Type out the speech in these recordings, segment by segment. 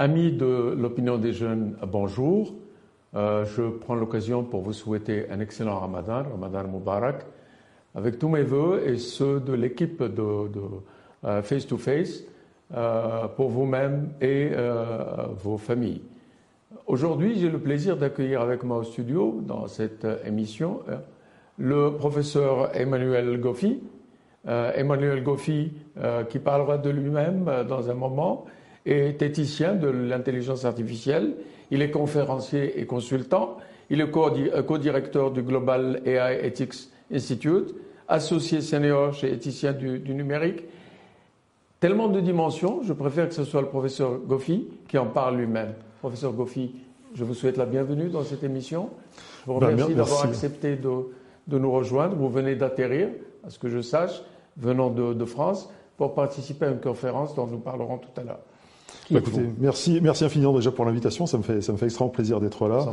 Amis de l'opinion des jeunes, bonjour. Euh, je prends l'occasion pour vous souhaiter un excellent Ramadan, Ramadan Mubarak, avec tous mes voeux et ceux de l'équipe de, euh, Face to Face euh, pour vous-même et vos familles. Aujourd'hui, j'ai le plaisir d'accueillir avec moi au studio, dans cette émission, le professeur Emmanuel Goffi. Emmanuel Goffi, qui parlera de lui-même dans un moment, est éthicien de l'intelligence artificielle. Il est conférencier et consultant. Il est euh, co-directeur du Global AI Ethics Institute, associé senior chez Éthicien du, numérique. Tellement de dimensions, je préfère que ce soit le professeur Goffi qui en parle lui-même. Professeur Goffi, je vous souhaite la bienvenue dans cette émission. Je vous ben, remercie d'avoir accepté de, nous rejoindre. Vous venez d'atterrir, à ce que je sache, venant de France, pour participer à une conférence dont nous parlerons tout à l'heure. Bah, écoutez, merci, merci infiniment déjà pour l'invitation. Ça me fait, ça me fait extrêmement plaisir d'être là.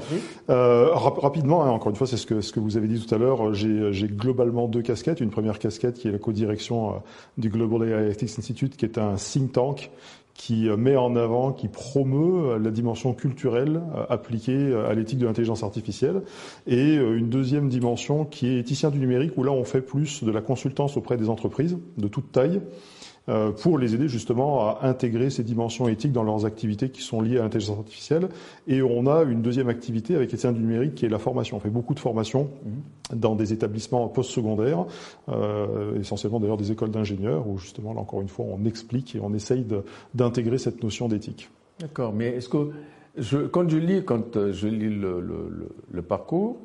Euh, rapidement, hein, encore une fois, c'est ce que, ce que vous avez dit tout à l'heure. J'ai globalement deux casquettes. Une première casquette qui est la co-direction euh, du Global AI Ethics Institute, qui est un think tank qui euh, met en avant, qui promeut euh, la dimension culturelle appliquée à l'éthique de l'intelligence artificielle, et une deuxième dimension qui est éthicien du numérique, où là on fait plus de la consultance auprès des entreprises de toute taille, pour les aider justement à intégrer ces dimensions éthiques dans leurs activités qui sont liées à l'intelligence artificielle. Et on a une deuxième activité avec les du numérique qui est la formation. On fait beaucoup de formation mhm. dans des établissements postsecondaires, euh, essentiellement d'ailleurs des écoles d'ingénieurs, où justement, là encore une fois, on explique et on essaye d'intégrer cette notion d'éthique. D'accord, mais est-ce que je, quand je lis, quand euh, je lis le, le, le, parcours,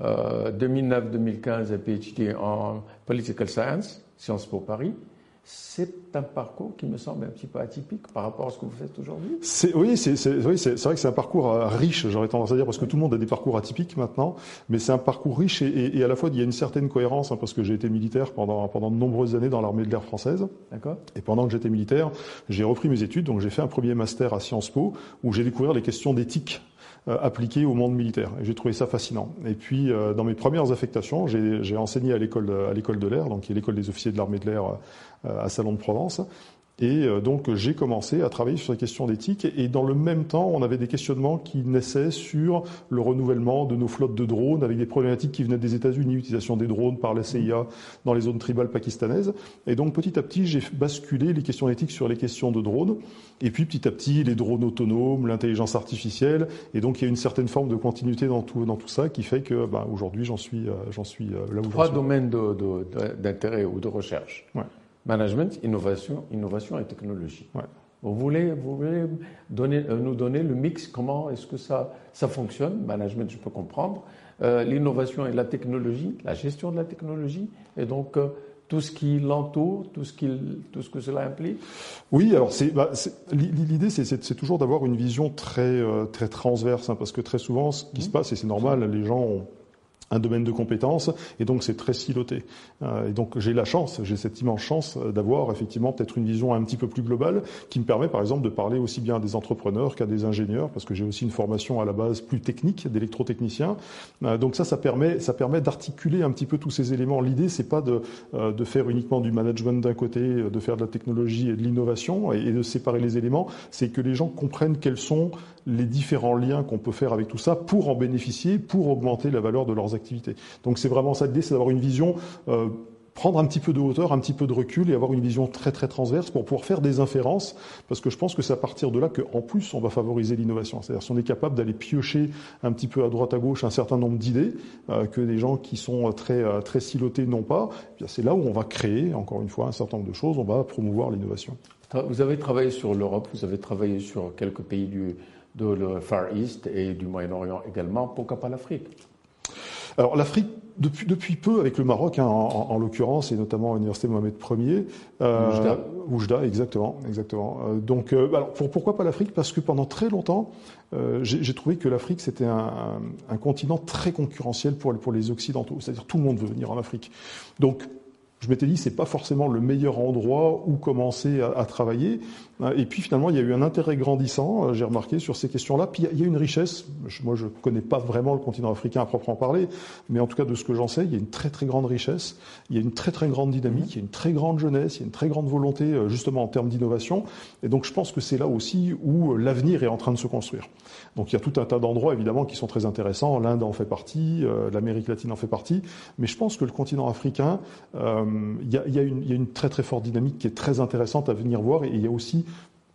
euh, 2009-2015, un PhD en Political Science, Sciences Po Paris, c'est un parcours qui me semble un petit peu atypique par rapport à ce que vous faites aujourd'hui. Oui, c'est vrai que c'est un parcours euh, riche, j'aurais tendance à dire, parce que tout le monde a des parcours atypiques maintenant, mais c'est un parcours riche et, à la fois il y a une certaine cohérence, hein, parce que j'ai été militaire pendant, pendant de nombreuses années dans l'armée de l'air française. D'accord. Et pendant que j'étais militaire, j'ai repris mes études, donc j'ai fait un premier master à Sciences Po, où j'ai découvert les questions d'éthique euh, appliqué au monde militaire. Et j'ai trouvé ça fascinant. Et puis, euh, dans mes premières affectations, j'ai enseigné à l'école à l'école de l'air, donc qui est l'école des officiers de l'armée de l'air euh, à Salon de Provence. Et euh, donc j'ai commencé à travailler sur les questions d'éthique et dans le même temps, on avait des questionnements qui naissaient sur le renouvellement de nos flottes de drones avec des problématiques qui venaient des États-Unis, l'utilisation des drones par la CIA dans les zones tribales pakistanaises. Et donc petit à petit, j'ai basculé les questions d'éthique sur les questions de drones. Et puis petit à petit, les drones autonomes, l'intelligence artificielle. Et donc il y a une certaine forme de continuité dans tout, dans tout ça qui fait que bah, aujourd'hui, j'en suis, euh, j'en suis là où Trois domaines d'intérêt ou de recherche. Ouais. Management, innovation, innovation et technologie. Vous voulez, vous voulez donner, euh, nous donner le mix, comment est-ce que ça, ça fonctionne? Management, je peux comprendre. Euh, l'innovation et la technologie, la gestion de la technologie, et donc euh, tout ce qui l'entoure, tout, ce tout ce que cela implique? Oui, alors c'est, bah, l'idée, c'est, toujours d'avoir une vision très, très transverse, hein, parce que très souvent, ce qui mmh. se passe, et c'est normal, les gens ont un domaine de compétences, et donc c'est très siloté. Euh, et donc j'ai la chance, j'ai cette immense chance d'avoir effectivement peut-être une vision un petit peu plus globale, qui me permet par exemple de parler aussi bien à des entrepreneurs qu'à des ingénieurs, parce que j'ai aussi une formation à la base plus technique, d'électrotechnicien. Euh, donc ça, ça permet, ça permet d'articuler un petit peu tous ces éléments. L'idée, c'est pas de, euh, de faire uniquement du management d'un côté, de faire de la technologie et de l'innovation, et, et de séparer les éléments, c'est que les gens comprennent quels sont les différents liens qu'on peut faire avec tout ça pour en bénéficier, pour augmenter la valeur de leurs activités. Donc c'est vraiment ça l'idée, c'est d'avoir une vision euh, prendre un petit peu de hauteur, un petit peu de recul et avoir une vision très très transverse pour pouvoir faire des inférences, parce que je pense que c'est à partir de là qu'en plus on va favoriser l'innovation. C'est-à-dire si on est capable d'aller piocher un petit peu à droite à gauche un certain nombre d'idées euh, que des gens qui sont très euh, très silotés n'ont pas, eh c'est là où on va créer encore une fois un certain nombre de choses, on va promouvoir l'innovation. Vous avez travaillé sur l'Europe, vous avez travaillé sur quelques pays du, de le Far East et du Moyen-Orient également. Pourquoi pas l'Afrique? Alors l'Afrique, depuis, depuis peu, avec le Maroc hein, en, l'occurrence, et notamment l'université Mohamed Ier. Euh, Oujda. exactement. exactement. Euh, donc, euh, alors, pour, pourquoi pas l'Afrique? Parce que pendant très longtemps, euh, j'ai trouvé que l'Afrique, c'était un, un, continent très concurrentiel pour, pour les Occidentaux. C'est-à-dire tout le monde veut venir en Afrique. Donc, je m'étais dit c'est pas forcément le meilleur endroit où commencer à, à, travailler. Et puis finalement, il y a eu un intérêt grandissant, j'ai remarqué, sur ces questions-là. Puis il y a une richesse. Moi, je connais pas vraiment le continent africain à proprement parler, mais en tout cas de ce que j'en sais, il y a une très très grande richesse, il y a une très très grande dynamique, il y a une très grande jeunesse, il y a une très grande volonté justement en termes d'innovation. Et donc je pense que c'est là aussi où l'avenir est en train de se construire. Donc il y a tout un tas d'endroits évidemment qui sont très intéressants. L'Inde en fait partie, euh, l'Amérique latine en fait partie, mais je pense que le continent africain, euh, il, y a, il, y a une, il y a une très très forte dynamique qui est très intéressante à venir voir. Et il y a aussi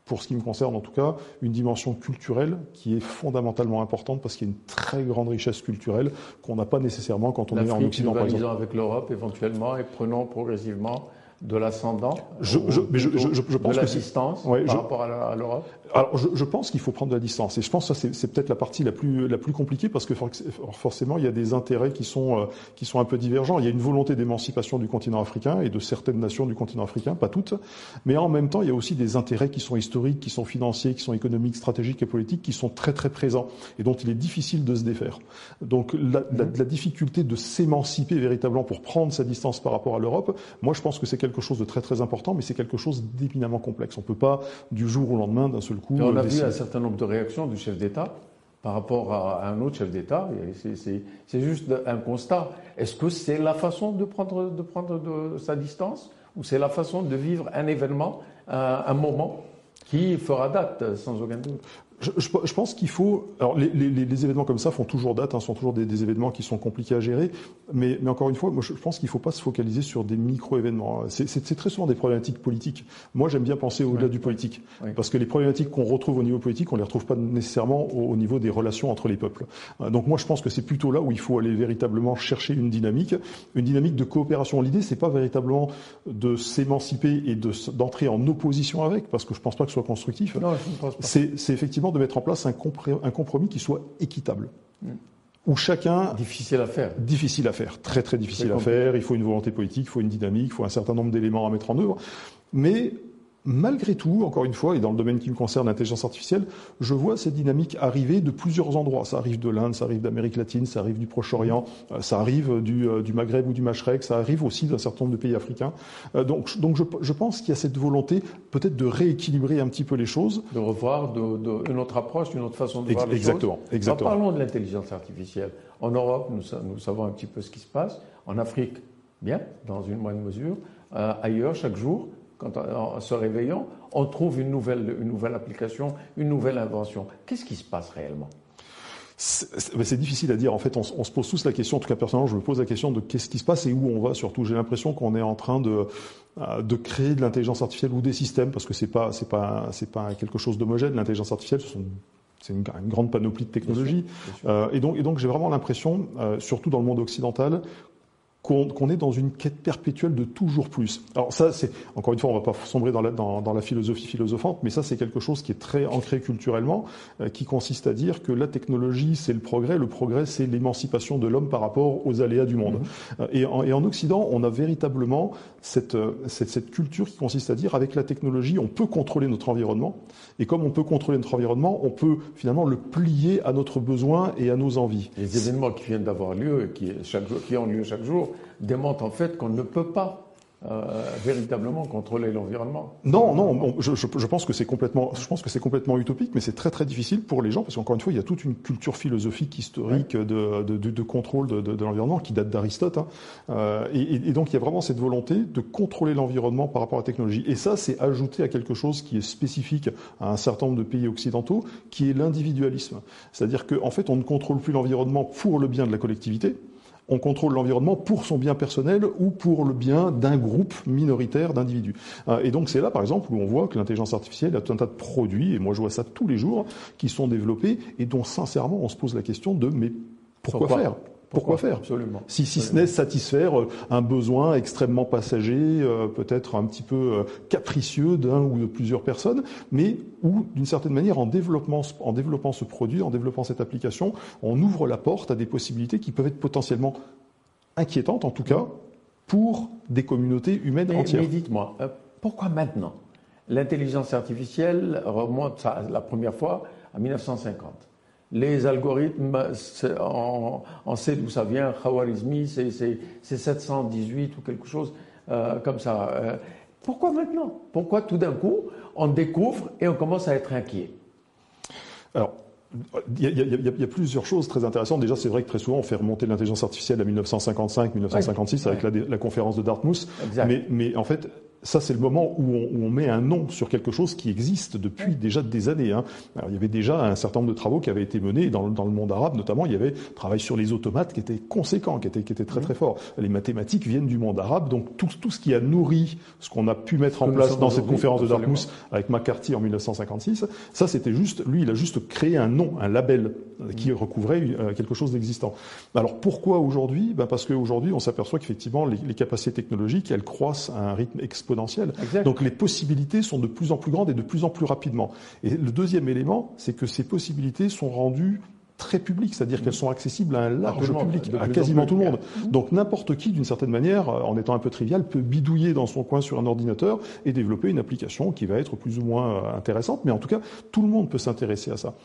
pour ce qui me concerne en tout cas, une dimension culturelle qui est fondamentalement importante parce qu'il y a une très grande richesse culturelle qu'on n'a pas nécessairement quand on est en Occident. Par exemple. avec l'Europe éventuellement et prenons progressivement de l'ascendant je, je, je, je, pense de la distance ouais, par rapport à l'Europe Alors, je, pense qu'il faut prendre de la distance. Et je pense que ça, c'est peut-être la partie la plus, la plus compliquée parce que forcément, il y a des intérêts qui sont, euh, qui sont un peu divergents. Il y a une volonté d'émancipation du continent africain et de certaines nations du continent africain, pas toutes. Mais en même temps, il y a aussi des intérêts qui sont historiques, qui sont financiers, qui sont économiques, stratégiques et politiques, qui sont très, très présents et dont il est difficile de se défaire. Donc, la, la, la difficulté de s'émanciper véritablement pour prendre sa distance par rapport à l'Europe, moi, je pense que c'est quelque chose de très très important, mais c'est quelque chose d'éminemment complexe. On ne peut pas du jour au lendemain, d'un seul coup. Et on a vu un certain nombre de réactions du chef d'État par rapport à un autre chef d'État. C'est juste un constat. Est-ce que c'est la façon de prendre, de prendre de sa distance ou c'est la façon de vivre un événement, un, un moment qui fera date, sans aucun doute? Je, je, je, pense qu'il faut. Alors, les, les, les, événements comme ça font toujours date, hein, sont toujours des, des, événements qui sont compliqués à gérer. Mais, mais encore une fois, moi, je pense qu'il ne faut pas se focaliser sur des micro-événements. C'est très souvent des problématiques politiques. Moi, j'aime bien penser au-delà ouais. du politique, ouais. parce que les problématiques qu'on retrouve au niveau politique, on les retrouve pas nécessairement au, au, niveau des relations entre les peuples. Euh, donc, moi, je pense que c'est plutôt là où il faut aller véritablement chercher une dynamique, une dynamique de coopération. L'idée, c'est pas véritablement de s'émanciper et d'entrer de, en opposition avec, parce que je pense pas que ce soit constructif. C'est effectivement de mettre en place un, compromis qui soit équitable. Où chacun. Difficile à faire. Difficile à faire. Très, très difficile à faire. Il faut une volonté politique, il faut une dynamique, il faut un certain nombre d'éléments à mettre en œuvre. Mais Malgré tout, encore une fois, et dans le domaine qui me concerne, l'intelligence artificielle, je vois cette dynamique arriver de plusieurs endroits. Ça arrive de l'Inde, ça arrive d'Amérique latine, ça arrive du Proche-Orient, euh, ça arrive du, euh, du, Maghreb ou du Machrek, ça arrive aussi d'un certain nombre de pays africains. Euh, donc, donc je, je pense qu'il y a cette volonté peut-être de rééquilibrer un petit peu les choses. De revoir de, de, une autre approche, une autre façon de voir les exactement, choses. Exactement. parlons de l'intelligence artificielle. En Europe, nous, nous, savons un petit peu ce qui se passe. En Afrique, bien, dans une moindre mesure. Euh, ailleurs, chaque jour, quand, en se réveillant, on trouve une nouvelle, une nouvelle application, une nouvelle invention. Qu'est-ce qui se passe réellement? C'est difficile à dire. En fait, on, on, se pose tous la question. En tout cas, personnellement, je me pose la question de qu'est-ce qui se passe et où on va. Surtout, j'ai l'impression qu'on est en train de euh, de créer de l'intelligence artificielle ou des systèmes, parce que c'est pas c'est pas c'est pas quelque chose d'homogène. L'intelligence artificielle, ce sont c'est une, une, grande panoplie de technologies. Bien sûr, bien sûr. Euh, et donc, et donc j'ai vraiment l'impression, euh, surtout dans le monde occidental, qu'on qu est dans une quête perpétuelle de toujours plus. Alors ça, c'est encore une fois, on va pas sombrer dans la, dans, dans la philosophie philosophante, mais ça, c'est quelque chose qui est très ancré culturellement, euh, qui consiste à dire que la technologie, c'est le progrès, le progrès, c'est l'émancipation de l'homme par rapport aux aléas du monde. Mmh. et, en, et, en, Occident, on a véritablement cette, euh, cette, cette, culture qui consiste à dire, avec la technologie, on peut contrôler notre environnement, et comme on peut contrôler notre environnement, on peut finalement le plier à notre besoin et à nos envies. Les événements qui viennent d'avoir lieu, qui, chaque jour, qui ont lieu chaque jour, démontre en fait qu'on ne peut pas euh, véritablement contrôler l'environnement. Non, non, bon, je, je, je, pense que c'est complètement, je pense que c'est complètement utopique, mais c'est très très difficile pour les gens parce qu'encore une fois, il y a toute une culture philosophique historique ouais. de, de, de, de, contrôle de, de l'environnement qui date d'Aristote, hein. euh, et, et, donc il y a vraiment cette volonté de contrôler l'environnement par rapport à la technologie. Et ça, c'est ajouté à quelque chose qui est spécifique à un certain nombre de pays occidentaux, qui est l'individualisme. C'est-à-dire qu'en en fait, on ne contrôle plus l'environnement pour le bien de la collectivité on contrôle l'environnement pour son bien personnel ou pour le bien d'un groupe minoritaire d'individus. Euh, et donc c'est là, par exemple, où on voit que l'intelligence artificielle a tout un tas de produits, et moi je vois ça tous les jours, qui sont développés et dont sincèrement on se pose la question de mais pourquoi, pourquoi faire? Pourquoi, faire Absolument. Si, si ce n'est satisfaire euh, un besoin extrêmement passager, euh, peut-être un petit peu euh, capricieux d'un ou de plusieurs personnes, mais où, d'une certaine manière, en, développant ce produit, en développant cette application, on ouvre la porte à des possibilités qui peuvent être potentiellement inquiétantes, en tout cas, pour des communautés humaines mais, entières. Mais dites-moi, pourquoi maintenant? L'intelligence artificielle remonte la première fois à 1950 les algorithmes, on, on, sait d'où ça vient, Khawarizmi, c'est 718 ou quelque chose. comme ça. pourquoi maintenant? Pourquoi tout d'un coup on découvre et on commence à être inquiet? Alors, il y, a, plusieurs choses très intéressantes. Déjà, c'est vrai que très souvent, on fait remonter l'intelligence artificielle à 1955-1956 avec la, conférence de Dartmouth. Mais, mais, en fait, ça, c'est le moment où on, met un nom sur quelque chose qui existe depuis déjà des années. Hein. il y avait déjà un certain nombre de travaux qui avaient été menés dans, le monde arabe, notamment. Il y avait travail sur les automates qui était conséquent, qui était, qui était très très fort. Les mathématiques viennent du monde arabe, donc tout, tout ce qui a nourri ce qu'on a pu mettre en place dans cette conférence de Dartmouth avec McCarthy en 1956, ça c'était juste, lui, il a juste créé un nom, un label qui recouvrait euh, quelque chose d'existant. Alors pourquoi aujourd'hui? Ben Parce qu'aujourd'hui, on s'aperçoit qu'effectivement, les, les capacités technologiques, elles croissent à un rythme exponentiel donc les possibilités sont de plus en plus grandes et de plus en plus rapidement. Et le deuxième élément, c'est que ces possibilités sont rendues très publiques, c'est-à-dire qu'elles sont accessibles à un large public, à quasiment tout le monde. Donc n'importe qui, d'une certaine manière, en étant un peu trivial, peut bidouiller dans son coin sur un ordinateur et développer une application qui va être plus ou moins euh, intéressante, mais en tout cas, tout le monde peut s'intéresser à ça.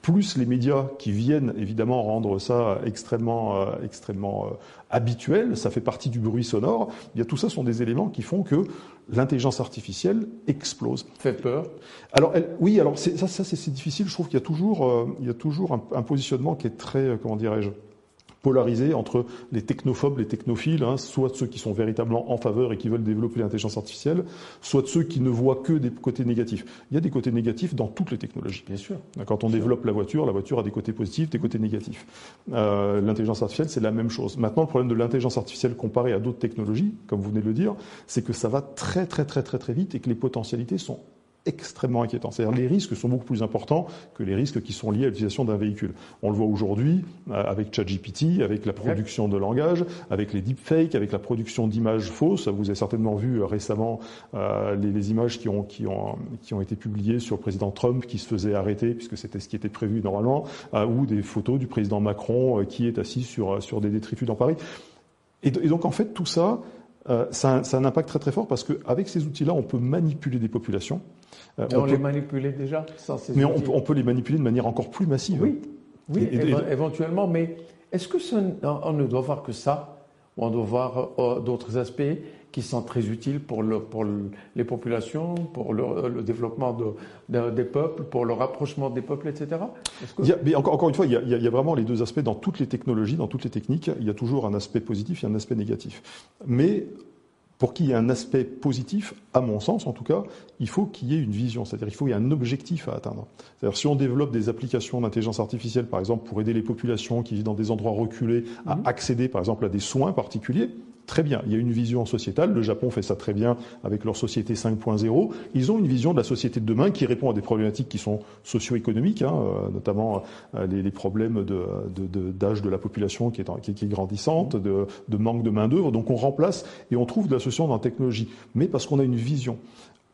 Plus les médias qui viennent évidemment rendre ça extrêmement, euh, extrêmement euh, habituel, ça fait partie du bruit sonore. Il y a tout ça sont des éléments qui font que l'intelligence artificielle explose. Fait peur. Alors oui, alors ça, ça c'est difficile. Je trouve qu'il y a toujours, euh, il y a toujours un, un, positionnement qui est très, euh, comment dirais-je, polarisé entre les technophobes, les technophiles, hein, soit ceux qui sont véritablement en faveur et qui veulent développer l'intelligence artificielle, soit ceux qui ne voient que des côtés négatifs. Il y a des côtés négatifs dans toutes les technologies. Bien sûr. Quand on développe la voiture, la voiture a des côtés positifs, des côtés négatifs. Euh, l'intelligence artificielle, c'est la même chose. Maintenant, le problème de l'intelligence artificielle comparée à d'autres technologies, comme vous venez de le dire, c'est que ça va très très très très très vite et que les potentialités sont extrêmement inquiétant. C'est-à-dire les risques sont beaucoup plus importants que les risques qui sont liés à l'utilisation d'un véhicule. On le voit aujourd'hui euh, avec ChatGPT, avec la production de langage, avec les deepfakes, avec la production d'images fausses. Vous avez certainement vu euh, récemment euh, les, images qui ont, qui, ont, qui ont été publiées sur le président Trump qui se faisait arrêter, puisque c'était ce qui était prévu normalement, ou des photos du président Macron qui est assis sur, sur des détritus dans Paris. Et donc en fait tout ça, euh, ça, ça, a un impact très très fort parce qu'avec ces outils-là, on peut manipuler des populations. Euh, on, les manipulait déjà sans ces Mais on, on, peut les manipuler de manière encore plus massive. Oui, oui éventuellement. Mais est-ce que ça, on ne doit voir que ça on doit voir euh, d'autres aspects qui sont très utiles pour, le, pour les populations, pour le, développement de, des peuples, pour le rapprochement des peuples, etc. encore, une fois, il y, a, il y, a, vraiment les deux aspects dans toutes les technologies, dans toutes les techniques. Il y a toujours un aspect positif et un aspect négatif. Mais pour qu'il y ait un aspect positif, à mon sens en tout cas, il faut qu'il y ait une vision, c'est-à-dire il faut qu'il y ait un objectif à atteindre. C'est-à-dire si on développe des applications d'intelligence artificielle, par exemple, pour aider les populations qui vivent dans des endroits reculés à mmh. accéder, par exemple, à des soins particuliers, Très bien, il y a une vision sociétale. Le Japon fait ça très bien avec leur société 5.0. Ils ont une vision de la société de demain qui répond à des problématiques qui sont socio-économiques, hein, euh, notamment euh, les, problèmes d'âge de, la population qui est, grandissante, de, manque de main d'œuvre. Donc on remplace et on trouve de la solution dans la technologie, mais parce qu'on a une vision.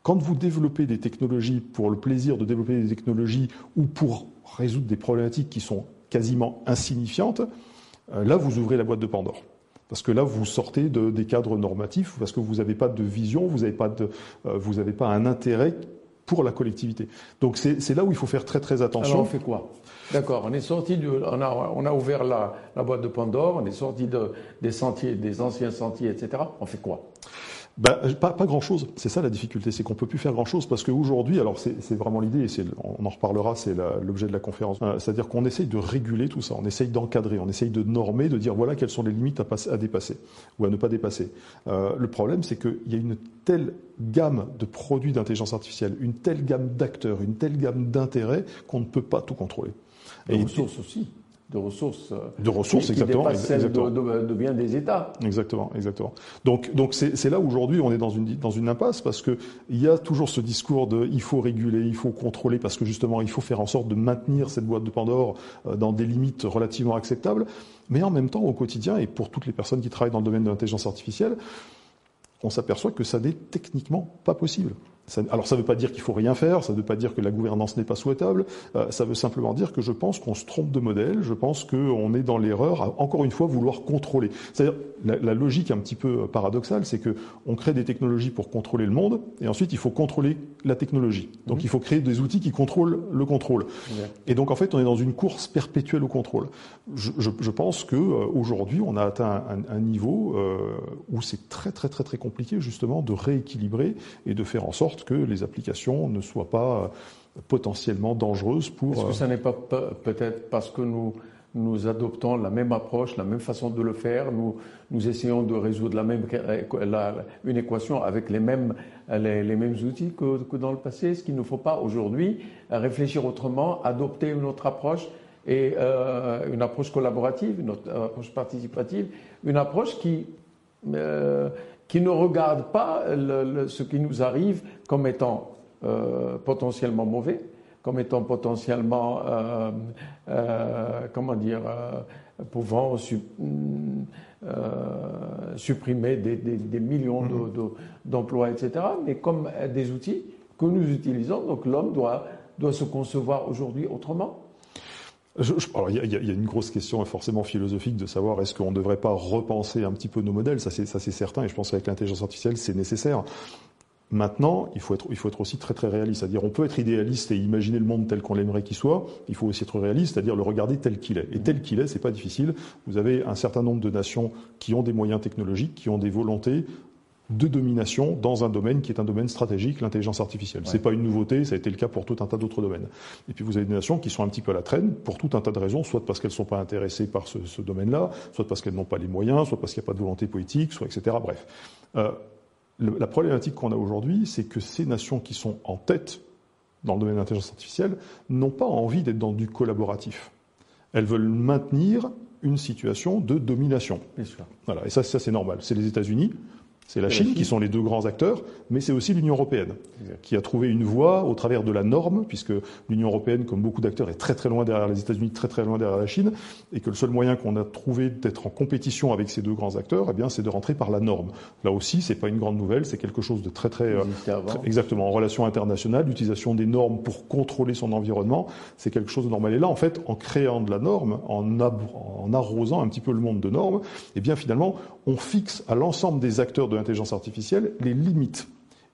Quand vous développez des technologies pour le plaisir de développer des technologies ou pour résoudre des problématiques qui sont quasiment insignifiantes, euh, là vous ouvrez la boîte de Pandore. Parce que là, vous sortez de, des cadres normatifs, parce que vous n'avez pas de vision, vous n'avez pas, de, euh, vous n'avez pas un intérêt pour la collectivité. Donc c'est là où il faut faire très très attention. Alors on fait quoi? D'accord, on est sorti du, on a, on a ouvert la, la boîte de Pandore, on est sorti de, des sentiers, des anciens sentiers, etc. On fait quoi? Ben, pas, pas grand-chose. C'est ça la difficulté, c'est qu'on peut plus faire grand-chose parce qu'aujourd'hui, alors c'est vraiment l'idée, et on en reparlera, c'est l'objet de la conférence. Euh, c'est-à-dire qu'on essaye de réguler tout ça, on essaye d'encadrer, on essaye de normer, de dire voilà quelles sont les limites à, passer, à dépasser ou à ne pas dépasser. Euh, le problème, c'est qu'il y a une telle gamme de produits d'intelligence artificielle, une telle gamme d'acteurs, une telle gamme d'intérêts qu'on ne peut pas tout contrôler. Et, et ressources aussi de ressources, euh, de ressources qui, exactement, dépassent celles De, de, bien des États. Exactement, exactement. Donc, donc c'est là aujourd'hui on est dans une dans une impasse parce que il y a toujours ce discours de il faut réguler, il faut contrôler parce que justement il faut faire en sorte de maintenir cette boîte de Pandore euh, dans des limites relativement acceptables, mais en même temps au quotidien et pour toutes les personnes qui travaillent dans le domaine de l'intelligence artificielle, on s'aperçoit que ça n'est techniquement pas possible. Alors ça ne veut pas dire qu'il faut rien faire, ça ne veut pas dire que la gouvernance n'est pas souhaitable, euh, ça veut simplement dire que je pense qu'on se trompe de modèle, je pense qu'on est dans l'erreur à, encore une fois, vouloir contrôler. C'est-à-dire, la, la, logique un petit peu paradoxale, c'est qu'on crée des technologies pour contrôler le monde, et ensuite il faut contrôler la technologie. Donc mmh. il faut créer des outils qui contrôlent le contrôle. Et donc en fait, on est dans une course perpétuelle au contrôle. Je, je, je pense qu'aujourd'hui, on a atteint un, un niveau euh, où c'est très très très très compliqué justement de rééquilibrer et de faire en sorte que les applications ne soient pas potentiellement dangereuses pour. Est-ce que ça n'est pas peut-être parce que nous nous adoptons la même approche, la même façon de le faire. Nous, nous essayons de résoudre la même, une équation avec les mêmes, les, mêmes outils que, que, dans le passé. Est-ce qu'il ne faut pas aujourd'hui réfléchir autrement, adopter une autre approche et euh, une approche collaborative, une approche participative, une approche qui euh, qui ne regarde pas ce qui nous arrive comme étant euh, potentiellement mauvais, comme étant potentiellement, euh, euh, comment dire, pouvant supprimer des, millions mm-hmm. d'emplois, etc., mais comme des outils que nous utilisons. Donc l'homme doit, doit se concevoir aujourd'hui autrement. Il y, a une grosse question forcément philosophique de savoir est-ce qu'on ne devrait pas repenser un petit peu nos modèles. Ça, c'est certain, et je pense qu'avec l'intelligence artificielle, c'est nécessaire. Maintenant, il faut, être, il faut être aussi très très réaliste, c'est-à-dire on peut être idéaliste et imaginer le monde tel qu'on l'aimerait qu'il soit. Il faut aussi être réaliste, c'est-à-dire le regarder tel qu'il est. Et tel qu'il est, c'est pas difficile. Vous avez un certain nombre de nations qui ont des moyens technologiques, qui ont des volontés de domination dans un domaine qui est un domaine stratégique, l'intelligence artificielle. C'est pas une nouveauté, ça a été le cas pour tout un tas d'autres domaines. Et puis vous avez des nations qui sont un petit peu à la traîne pour tout un tas de raisons, soit parce qu'elles sont pas intéressées par ce, ce domaine-là, soit parce qu'elles n'ont pas les moyens, soit parce qu'il n'y a pas de volonté politique, soit etc. Bref. Euh, le, la problématique qu'on a aujourd'hui, c'est que ces nations qui sont en tête dans le domaine de l'intelligence artificielle n'ont pas envie d'être dans du collaboratif. Elles veulent maintenir une situation de domination. Voilà, et ça, ça c'est normal. C'est les États-Unis c'est la Chine, qui sont les deux grands acteurs, mais c'est aussi l'Union européenne qui a trouvé une voie au travers de la norme, puisque l'Union européenne, comme beaucoup d'acteurs, est très très loin derrière les États-Unis, très très loin derrière la Chine, et que le seul moyen qu'on a trouvé d'être en compétition avec ces deux grands acteurs, eh bien, c'est de rentrer par la norme. Là aussi, c'est pas une grande nouvelle, c'est quelque chose de très très, euh, exactement en relation internationale, l'utilisation des normes pour contrôler son environnement, c'est quelque chose de normal. Et là, en fait, en créant de la norme, en, en arrosant un petit peu le monde de normes, eh bien finalement, on fixe à l'ensemble des acteurs de l'intelligence artificielle les limites.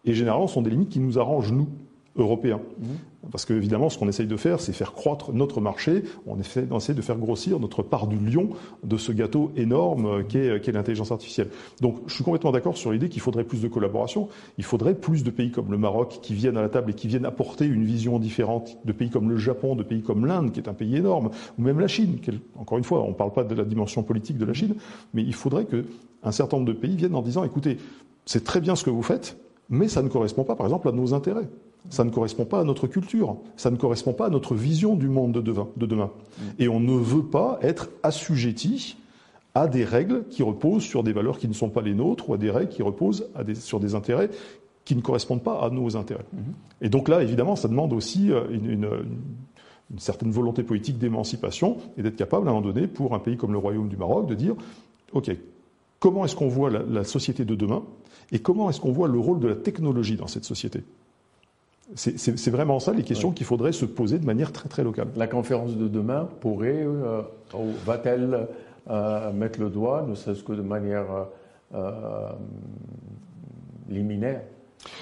Et généralement, ce sont des limites qui nous arrangent, nous, Européens. Mmh. Parce que évidemment, ce qu'on essaye de faire, c'est faire croître notre marché. On essaie, de faire grossir notre part du lion de ce gâteau énorme qu'est l'intelligence artificielle. Donc, je suis complètement d'accord sur l'idée qu'il faudrait plus de collaboration. Il faudrait plus de pays comme le Maroc qui viennent à la table et qui viennent apporter une vision différente de pays comme le Japon, de pays comme l'Inde, qui est un pays énorme, ou même la Chine. encore une fois, on ne parle pas de la dimension politique de la Chine, mais il faudrait qu'un certain nombre de pays viennent en disant, écoutez, c'est très bien ce que vous faites, mais ça ne correspond pas, par exemple, à nos intérêts. Ça ne correspond pas à notre culture. Ça ne correspond pas à notre vision du monde de demain. Mm. Et on ne veut pas être assujetti à des règles qui reposent sur des valeurs qui ne sont pas les nôtres ou à des règles qui reposent sur des intérêts qui ne correspondent pas à nos intérêts. Mm-hmm. Et donc là, évidemment, ça demande aussi euh, une, certaine volonté politique d'émancipation et d'être capable, à un moment donné, pour un pays comme le Royaume du Maroc, de dire, OK, comment est-ce qu'on voit la société de demain et comment est-ce qu'on voit le rôle de la technologie dans cette société? C'est vraiment ça les questions qu'il faudrait se poser de manière très très locale. La conférence de demain pourrait, euh, va-t-elle euh, mettre le doigt, ne serait-ce que de manière euh, liminaire,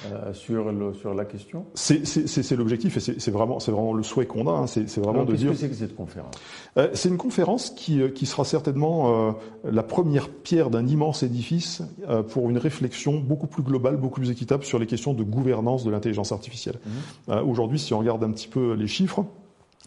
euh, sur, le, sur la question C'est l'objectif et c'est vraiment, vraiment le souhait qu'on a. Hein. C'est vraiment de dire. Qu'est-ce que c'est que cette conférence? Euh, C'est une conférence qui, euh, qui sera certainement euh, la première pierre d'un immense édifice euh, pour une réflexion beaucoup plus globale, beaucoup plus équitable sur les questions de gouvernance de l'intelligence artificielle. Mmh. Aujourd'hui, si on regarde un petit peu les chiffres,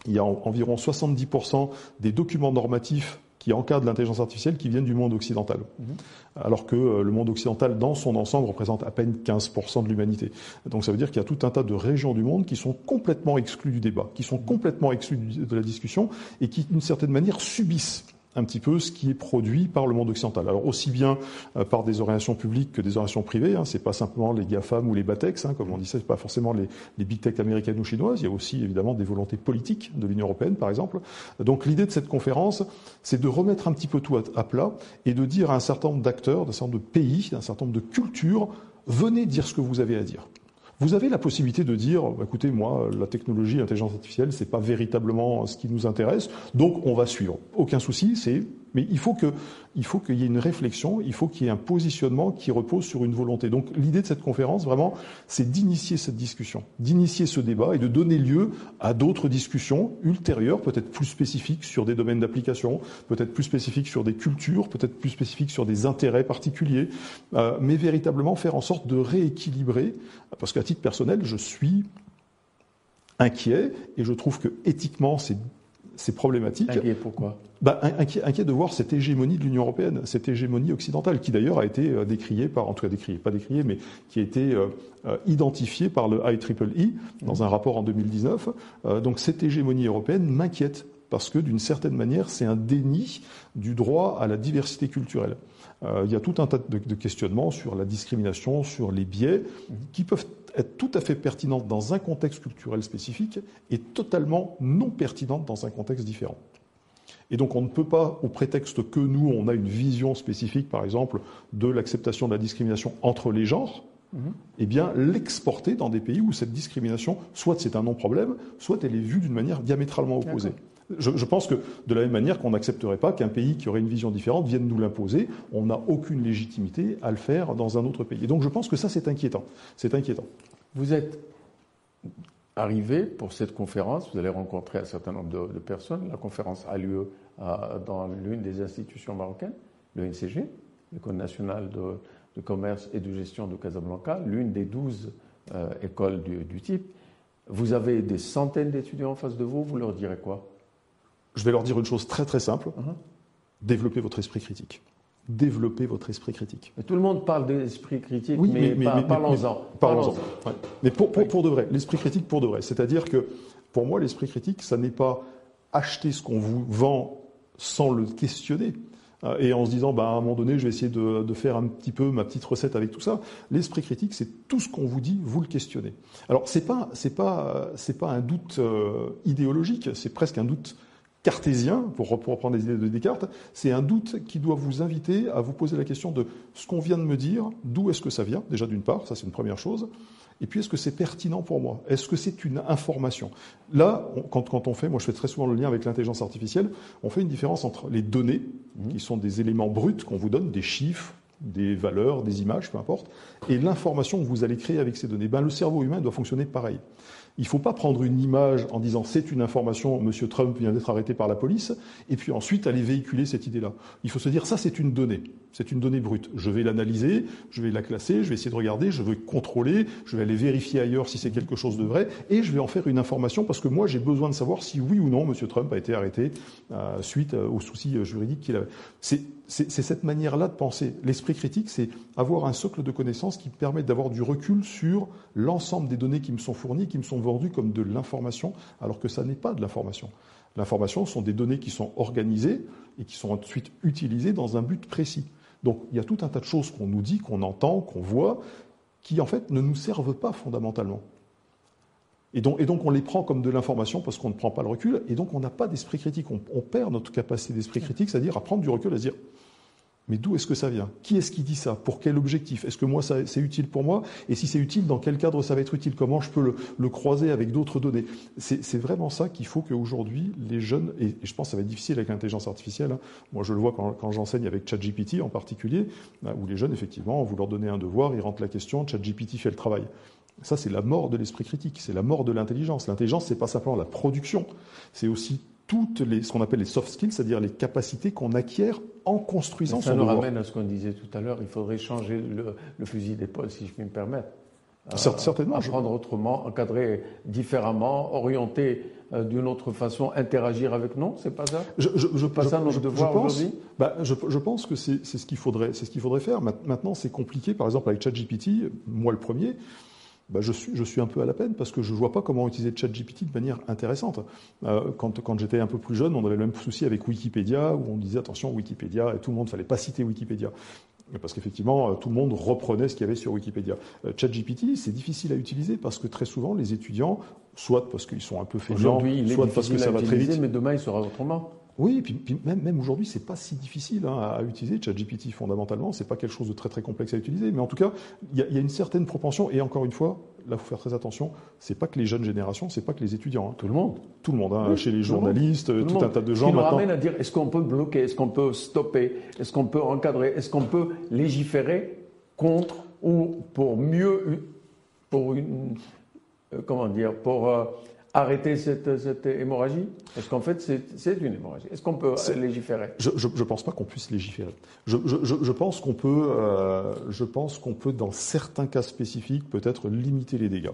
il y a environ 70% des documents normatifs qui encadrent l'intelligence artificielle qui viennent du monde occidental. Mhm. Alors que euh, le monde occidental, dans son ensemble, représente à peine 15% de l'humanité. Donc ça veut dire qu'il y a tout un tas de régions du monde qui sont complètement exclues du débat, qui sont complètement exclues de la discussion et qui, d'une certaine manière, subissent un petit peu ce qui est produit par le monde occidental. Alors aussi bien euh, par des orientations publiques que des orientations privées. Hein, c'est pas simplement les GAFAM ou les BATEX, hein, comme on dit, c'est pas forcément les, les big tech américaines ou chinoises. Il y a aussi évidemment des volontés politiques de l'Union européenne, par exemple. Donc l'idée de cette conférence, c'est de remettre un petit peu tout à, plat et de dire à un certain nombre d'acteurs, d'un certain nombre de pays, d'un certain nombre de cultures, venez dire ce que vous avez à dire. Vous avez la possibilité de dire, bah, écoutez, moi, la technologie, l'intelligence artificielle, c'est pas véritablement ce qui nous intéresse, donc on va suivre. Aucun souci, c'est mais il faut qu'il y ait une réflexion, il faut qu'il y ait un positionnement qui repose sur une volonté. Donc l'idée de cette conférence, vraiment, c'est d'initier cette discussion, d'initier ce débat et de donner lieu à d'autres discussions ultérieures, peut-être plus spécifiques sur des domaines d'application, peut-être plus spécifiques sur des cultures, peut-être plus spécifiques sur des intérêts particuliers, euh, mais véritablement faire en sorte de rééquilibrer, parce qu'à titre personnel, je suis inquiet et je trouve que éthiquement c'est c'est problématique. Inquiet pourquoi? Bah, inquiet, de voir cette hégémonie de l'Union européenne, cette hégémonie occidentale, qui d'ailleurs a été euh, décriée par, en tout cas décriée, pas décriée, mais qui a été euh, euh, identifiée par le IEEE dans un rapport en 2019. donc cette hégémonie européenne m'inquiète parce que d'une certaine manière, c'est un déni du droit à la diversité culturelle. il y a tout un tas de, de, questionnements sur la discrimination, sur les biais, qui peuvent être tout à fait pertinente dans un contexte culturel spécifique et totalement non pertinente dans un contexte différent. Et donc on ne peut pas, au prétexte que nous, on a une vision spécifique, par exemple, de l'acceptation de la discrimination entre les genres, mhm. eh bien l'exporter dans des pays où cette discrimination, soit c'est un non-problème, soit elle est vue d'une manière diamétralement opposée. Je, pense que de la même manière qu'on n'accepterait pas qu'un pays qui aurait une vision différente vienne nous l'imposer, on n'a aucune légitimité à le faire dans un autre pays. Et donc je pense que ça c'est inquiétant. C'est inquiétant. Vous êtes arrivé pour cette conférence, vous allez rencontrer un certain nombre de, personnes. La conférence a lieu euh, dans l'une des institutions marocaines, le NCG, l'École nationale de, commerce et de gestion de Casablanca, l'une des douze euh, écoles du, type. Vous avez des centaines d'étudiants en face de vous, vous leur direz quoi? Je vais leur dire une chose très très simple. Uh-huh. Développez votre esprit critique. Développez votre esprit critique. tout le monde parle d'esprit critique, mais, parlons-en. Parlons mais pour, pour, de vrai, l'esprit critique pour de vrai. C'est-à-dire que pour moi, l'esprit critique, ça n'est pas acheter ce qu'on vous vend sans le questionner euh, et en se disant, bah, à un moment donné, je vais essayer de, faire un petit peu ma petite recette avec tout ça. L'esprit critique, c'est tout ce qu'on vous dit, vous le questionnez. Alors, c'est pas, c'est pas, c'est pas un doute euh, idéologique, c'est presque un doute cartésien, pour reprendre les idées de Descartes, c'est un doute qui doit vous inviter à vous poser la question de ce qu'on vient de me dire, d'où est-ce que ça vient, déjà d'une part, ça c'est une première chose, et puis est-ce que c'est pertinent pour moi? Est-ce que c'est une information? Là, quand, quand, on fait, moi je fais très souvent le lien avec l'intelligence artificielle, on fait une différence entre les données, mmh. qui sont des éléments bruts qu'on vous donne, des chiffres, des valeurs, des images, peu importe, et l'information que vous allez créer avec ces données. Ben, le cerveau humain doit fonctionner pareil. Il ne faut pas prendre une image en disant c'est une information, M. Trump vient d'être arrêté par la police, et puis ensuite aller véhiculer cette idée-là. Il faut se dire ça c'est une donnée, c'est une donnée brute. Je vais l'analyser, je vais la classer, je vais essayer de regarder, je vais contrôler, je vais aller vérifier ailleurs si c'est quelque chose de vrai, et je vais en faire une information parce que moi j'ai besoin de savoir si oui ou non M. Trump a été arrêté euh, suite euh, aux soucis euh, juridiques qu'il avait. C'est cette manière-là de penser. L'esprit critique, c'est avoir un socle de connaissances qui permet d'avoir du recul sur l'ensemble des données qui me sont fournies, qui me sont vendues comme de l'information, alors que ça n'est pas de l'information. L'information sont des données qui sont organisées et qui sont ensuite utilisées dans un but précis. Donc il y a tout un tas de choses qu'on nous dit, qu'on entend, qu'on voit, qui en fait ne nous servent pas fondamentalement. Et donc, et donc, on les prend comme de l'information parce qu'on ne prend pas le recul, et donc on n'a pas d'esprit critique. On, on, perd notre capacité d'esprit critique, c'est-à-dire à prendre du recul, à se dire mais d'où est-ce que ça vient? Qui est-ce qui dit ça? Pour quel objectif? Est-ce que moi, c'est utile pour moi? Et si c'est utile, dans quel cadre ça va être utile? Comment je peux le, croiser avec d'autres données? C'est vraiment ça qu'il faut qu'aujourd'hui, les jeunes, et, je pense que ça va être difficile avec l'intelligence artificielle, hein. moi je le vois quand, quand j'enseigne avec ChatGPT en particulier, où les jeunes, effectivement, vous leur donnez un devoir, ils rentrent la question, ChatGPT fait le travail. Ça, c'est la mort de l'esprit critique, c'est la mort de l'intelligence. L'intelligence, c'est pas simplement la production, c'est aussi toutes les, ce qu'on appelle les soft skills, c'est-à-dire les capacités qu'on acquiert en construisant ça nous ramène à ce qu'on disait tout à l'heure, il faudrait changer le, fusil d'épaule, si je puis me permettre. Euh, certainement. Apprendre autrement, encadrer différemment, orienter euh, d'une autre façon, interagir avec nous, c'est pas ça? Je, je, pas ça notre devoir aujourd'hui? bah, je, pense que c'est ce qu'il faudrait, ce qu'il faudrait faire. Maintenant, c'est compliqué. Par exemple, avec ChatGPT, moi le premier, bah, je, suis, je suis un peu à la peine parce que je ne vois pas comment utiliser ChatGPT de manière intéressante. Euh, quand quand j'étais un peu plus jeune, on avait le même souci avec Wikipédia, où on disait attention, Wikipédia, et tout le monde ne fallait pas citer Wikipédia. Parce qu'effectivement, euh, tout le monde reprenait ce qu'il y avait sur Wikipédia. Euh, ChatGPT, c'est difficile à utiliser parce que très souvent, les étudiants, soit parce qu'ils sont un peu fainéants, soit parce que ça va très vite. Mais demain, il sera autrement. Oui, puis, puis même, même aujourd'hui, c'est pas si difficile hein, à utiliser ChatGPT fondamentalement. C'est pas quelque chose de très très complexe à utiliser, mais en tout cas, il y, y, a une certaine propension. Et encore une fois, là, faut faire très attention. C'est pas que les jeunes générations, c'est pas que les étudiants. Hein. Tout le monde, tout le monde. Hein, oui, chez les journalistes, tout, tout un tas de gens. Qui nous ramène à dire est-ce qu'on peut bloquer, est-ce qu'on peut stopper, est-ce qu'on peut encadrer, est-ce qu'on peut légiférer contre ou pour mieux, pour une, euh, comment dire, pour euh, arrêter cette, cette hémorragie Est-ce qu'en fait c'est une hémorragie Est-ce qu'on peut légiférer Je ne pense pas qu'on puisse légiférer. Je, je, je pense qu'on peut, euh, je pense qu'on peut, dans certains cas spécifiques, peut-être limiter les dégâts.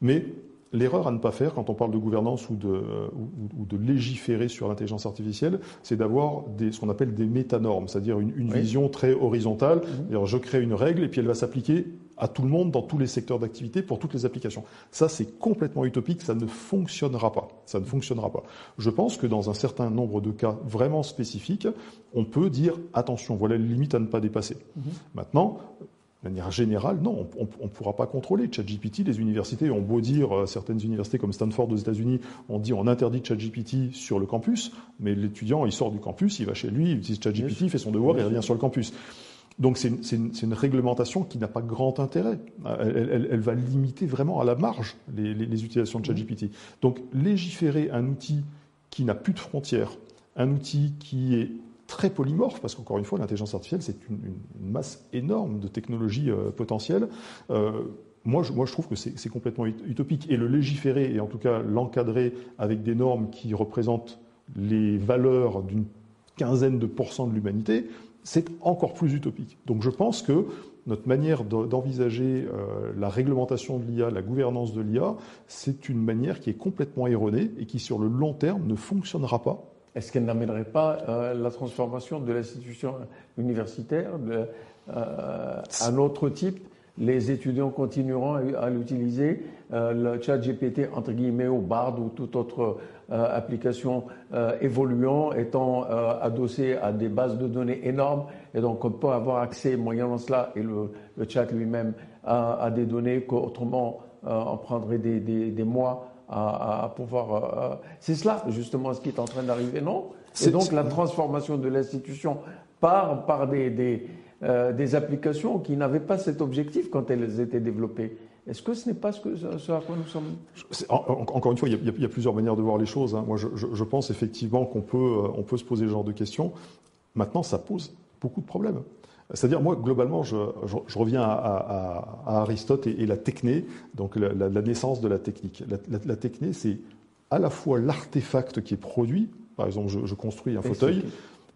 Mais L'erreur à ne pas faire quand on parle de gouvernance ou de, ou, ou de légiférer sur l'intelligence artificielle, c'est d'avoir ce qu'on appelle des métanormes, c'est-à-dire une, une oui. vision très horizontale. Mmh. Je crée une règle et puis elle va s'appliquer à tout le monde dans tous les secteurs d'activité pour toutes les applications. Ça, c'est complètement utopique, ça ne fonctionnera pas. Ça ne fonctionnera pas. Je pense que dans un certain nombre de cas vraiment spécifiques, on peut dire attention, voilà les limites à ne pas dépasser. Mmh. Maintenant, de manière générale, non, on ne pourra pas contrôler ChatGPT. Les universités ont beau dire, euh, certaines universités comme Stanford aux États-Unis ont dit on interdit ChatGPT sur le campus, mais l'étudiant, il sort du campus, il va chez lui, il utilise ChatGPT, il fait son devoir, il revient sur le campus. Donc c'est une, réglementation qui n'a pas grand intérêt. Elle, va limiter vraiment à la marge les, utilisations de ChatGPT. Donc légiférer un outil qui n'a plus de frontières, un outil qui est très polymorphe, parce qu'encore une fois, l'intelligence artificielle, c'est une, une, masse énorme de technologies euh, potentielles. Euh, moi je, moi, je trouve que c'est complètement utopique. Et le légiférer, et en tout cas l'encadrer avec des normes qui représentent les valeurs d'une quinzaine de pourcents de l'humanité, c'est encore plus utopique. Donc je pense que notre manière d'envisager euh, la réglementation de l'IA, la gouvernance de l'IA, c'est une manière qui est complètement erronée et qui, sur le long terme, ne fonctionnera pas est-ce qu'elle n'amènerait pas euh, la transformation de l'institution universitaire euh, à un autre type? Les étudiants continueront à, à l'utiliser, euh, le chat GPT entre guillemets ou Bard ou toute autre euh, application euh, évoluant, étant adossée à des bases de données énormes, et donc on peut avoir accès moyennant cela et le, le chat lui-même à, à, des données qu'autrement on prendrait des, des, des mois à, à pouvoir. C'est cela, justement, ce qui est en train d'arriver, non? C'est donc la transformation de l'institution par, par des, des, euh, des applications qui n'avaient pas cet objectif quand elles étaient développées. Est-ce que ce n'est pas ce, que, ce à quoi nous sommes? Encore une fois, il y, a, il y, a, plusieurs manières de voir les choses. Hein. Moi, je, pense effectivement qu'on peut, euh, on peut se poser ce genre de questions. Maintenant, ça pose beaucoup de problèmes. C'est-à-dire, moi, globalement, je, je, je reviens à, à, à, Aristote et, et, la techné, donc la, la, la, naissance de la technique. La, la techné, c'est à la fois l'artefact qui est produit, par exemple, je, je construis un fauteuil,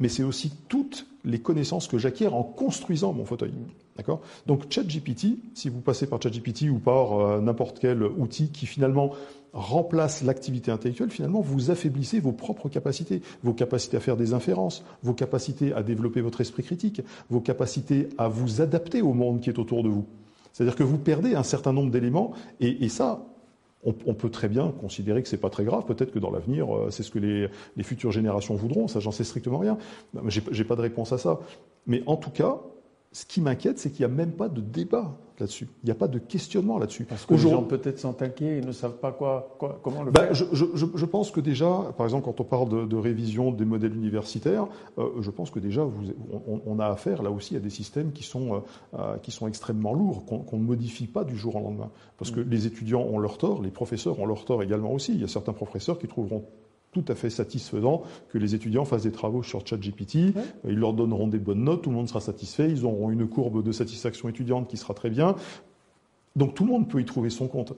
mais c'est aussi toutes les connaissances que j'acquiers en construisant mon fauteuil. D'accord? Donc ChatGPT, si vous passez par ChatGPT ou par euh, n'importe quel outil qui finalement remplace l'activité intellectuelle, finalement, vous affaiblissez vos propres capacités, vos capacités à faire des inférences, vos capacités à développer votre esprit critique, vos capacités à vous adapter au monde qui est autour de vous. C'est-à-dire que vous perdez un certain nombre d'éléments, et, et, ça, on, peut très bien considérer que c'est pas très grave. Peut-être que dans l'avenir, euh, c'est ce que les, les, futures générations voudront. Ça, j'en sais strictement rien. J'ai pas de réponse à ça. Mais en tout cas, ce qui m'inquiète, c'est qu'il n'y a même pas de débat là-dessus. Il n'y a pas de questionnement là-dessus. Parce que les gens peut-être sont inquiets, ils ne savent pas quoi, quoi comment le ben, faire. Je, je, je, pense que déjà, par exemple, quand on parle de, de révision des modèles universitaires, euh, je pense que déjà, vous, on, on, a affaire là aussi à des systèmes qui sont, euh, qui sont extrêmement lourds, qu'on qu ne modifie pas du jour au lendemain. Parce mmh. que les étudiants ont leur tort, les professeurs ont leur tort également aussi. Il y a certains professeurs qui trouveront tout à fait satisfaisant que les étudiants fassent des travaux sur ChatGPT. Ouais. Ils leur donneront des bonnes notes, tout le monde sera satisfait, ils auront une courbe de satisfaction étudiante qui sera très bien. Donc tout le monde peut y trouver son compte.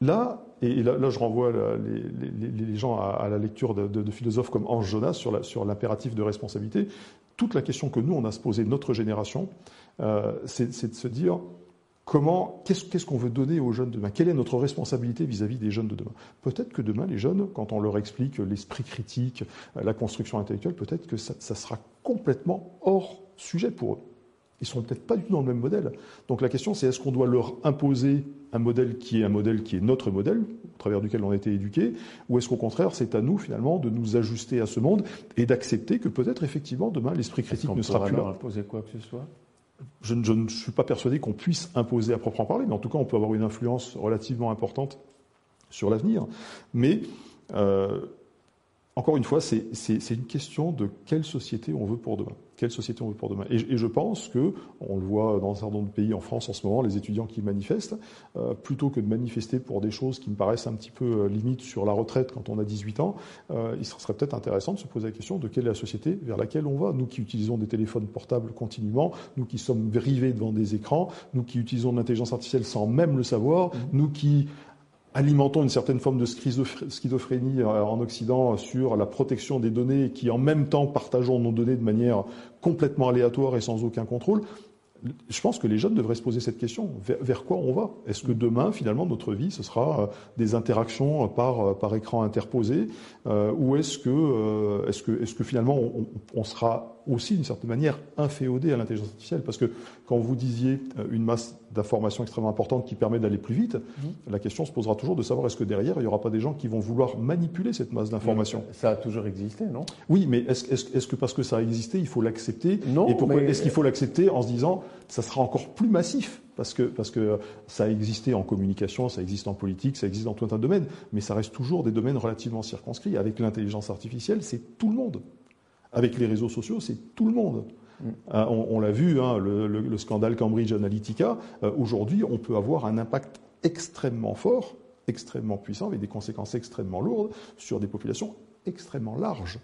Là, et là, là je renvoie les, les, les gens à, à, la lecture de, de, de, philosophes comme Ange Jonas sur l'impératif de responsabilité. Toute la question que nous, on a se poser, notre génération, euh, c'est de se dire comment, qu'est-ce qu'on veut donner aux jeunes demain? Quelle est notre responsabilité vis-à-vis -vis des jeunes de demain? Peut-être que demain, les jeunes, quand on leur explique l'esprit critique, la construction intellectuelle, peut-être que ça, ça, sera complètement hors sujet pour eux. Ils seront peut-être pas du tout dans le même modèle. Donc la question, c'est est-ce qu'on doit leur imposer un modèle qui est un modèle qui est notre modèle, au travers duquel on a été éduqué, ou est-ce qu'au contraire, c'est à nous finalement de nous ajuster à ce monde et d'accepter que peut-être effectivement demain l'esprit critique ne sera plus là? imposer quoi que ce soit? Je, ne suis pas persuadé qu'on puisse imposer à proprement parler, mais en tout cas, on peut avoir une influence relativement importante sur l'avenir. Mais euh, encore une fois, c'est une question de quelle société on veut pour demain. Quelle société on veut pour demain. Et, je pense que, on le voit dans un certain nombre de pays en France en ce moment, les étudiants qui manifestent, euh, plutôt que de manifester pour des choses qui me paraissent un petit peu euh, limites sur la retraite quand on a 18 ans, euh, il serait peut-être intéressant de se poser la question de quelle est la société vers laquelle on va. Nous qui utilisons des téléphones portables continuellement, nous qui sommes rivés devant des écrans, nous qui utilisons l'intelligence artificielle sans même le savoir, mmh. nous qui alimentons une certaine forme de schizophrénie euh, en Occident sur la protection des données, qui en même temps partageons nos données de manière complètement aléatoire et sans aucun contrôle. Je pense que les jeunes devraient se poser cette question. Vers, quoi on va? Est-ce que demain, finalement, notre vie, ce sera euh, des interactions par, euh, par écran interposé? Ou est-ce que, est-ce que, est-ce que finalement, on sera aussi d'une certaine manière inféodé à l'intelligence artificielle. Parce que quand vous disiez euh, une masse d'informations extrêmement importante qui permet d'aller plus vite, la question se posera toujours de savoir est-ce que derrière, il n'y aura pas des gens qui vont vouloir manipuler cette masse d'informations? Ça a toujours existé, non? Oui, mais est-ce est que parce que ça a existé, il faut l'accepter? Non. Et pourquoi est-ce qu'il faut l'accepter en se disant ça sera encore plus massif? Parce que, parce que ça a existé en communication, ça existe en politique, ça existe dans tout un tas de domaines, mais ça reste toujours des domaines relativement circonscrits. Avec l'intelligence artificielle, c'est tout le monde. Avec les réseaux sociaux, c'est tout le monde. Mm. Euh, on, l'a vu, hein, le, scandale Cambridge Analytica. Euh, aujourd'hui, on peut avoir un impact extrêmement fort, extrêmement puissant, avec des conséquences extrêmement lourdes sur des populations extrêmement larges.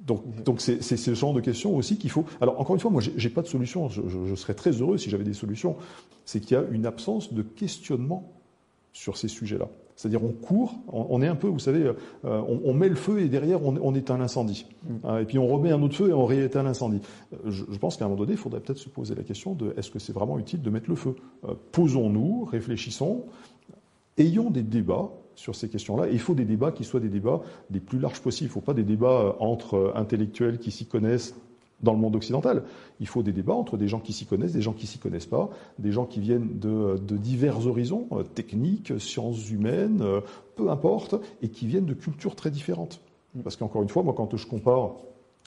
Donc, donc c'est, ce genre de questions aussi qu'il faut. Alors, encore une fois, moi, j'ai, pas de solution. je, serais très heureux si j'avais des solutions. C'est qu'il y a une absence de questionnement sur ces sujets-là. C'est-à-dire on court, on, est un peu, vous savez, euh, on, met le feu et derrière on, éteint l'incendie. Mm. Hein, et puis on remet un autre feu et on rééteint l'incendie. Euh, je, pense qu'à un moment donné, il faudrait peut-être se poser la question de est-ce que c'est vraiment utile de mettre le feu? Euh, Posons-nous, réfléchissons, ayons des débats sur ces questions-là. Et il faut des débats qui soient des débats les plus larges possibles. Il ne faut pas des débats entre intellectuels qui s'y connaissent dans le monde occidental. Il faut des débats entre des gens qui s'y connaissent, des gens qui s'y connaissent pas, des gens qui viennent de, divers horizons, euh, techniques, sciences humaines, euh, peu importe, et qui viennent de cultures très différentes. Mm. Parce qu'encore une fois, moi, quand je compare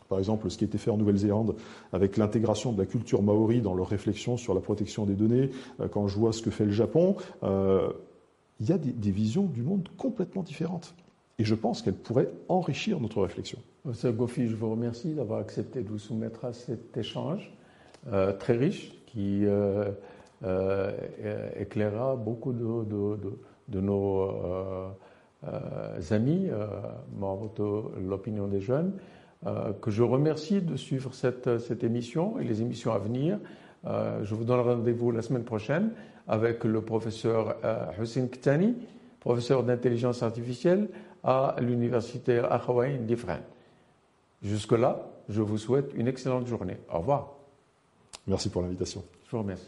par exemple, ce qui a été fait en Nouvelle-Zélande avec l'intégration de la culture maori dans leur réflexion sur la protection des données, euh, quand je vois ce que fait le Japon, il y a des visions du monde complètement différentes. Et je pense qu'elle pourrait enrichir notre réflexion. Monsieur Goffi, je vous remercie d'avoir accepté de vous soumettre à cet échange euh, très riche qui euh, euh, éclairera beaucoup de, nos amis, membres de l'opinion des jeunes, que je remercie de suivre cette, cette, émission et les émissions à venir. je vous donne rendez-vous la semaine prochaine avec le professeur Hussein Ktani, professeur d'intelligence artificielle à l'université Akhawaïn d'Ifrane. Jusque-là, je vous souhaite une excellente journée. Au revoir. Merci pour l'invitation. Je vous remercie.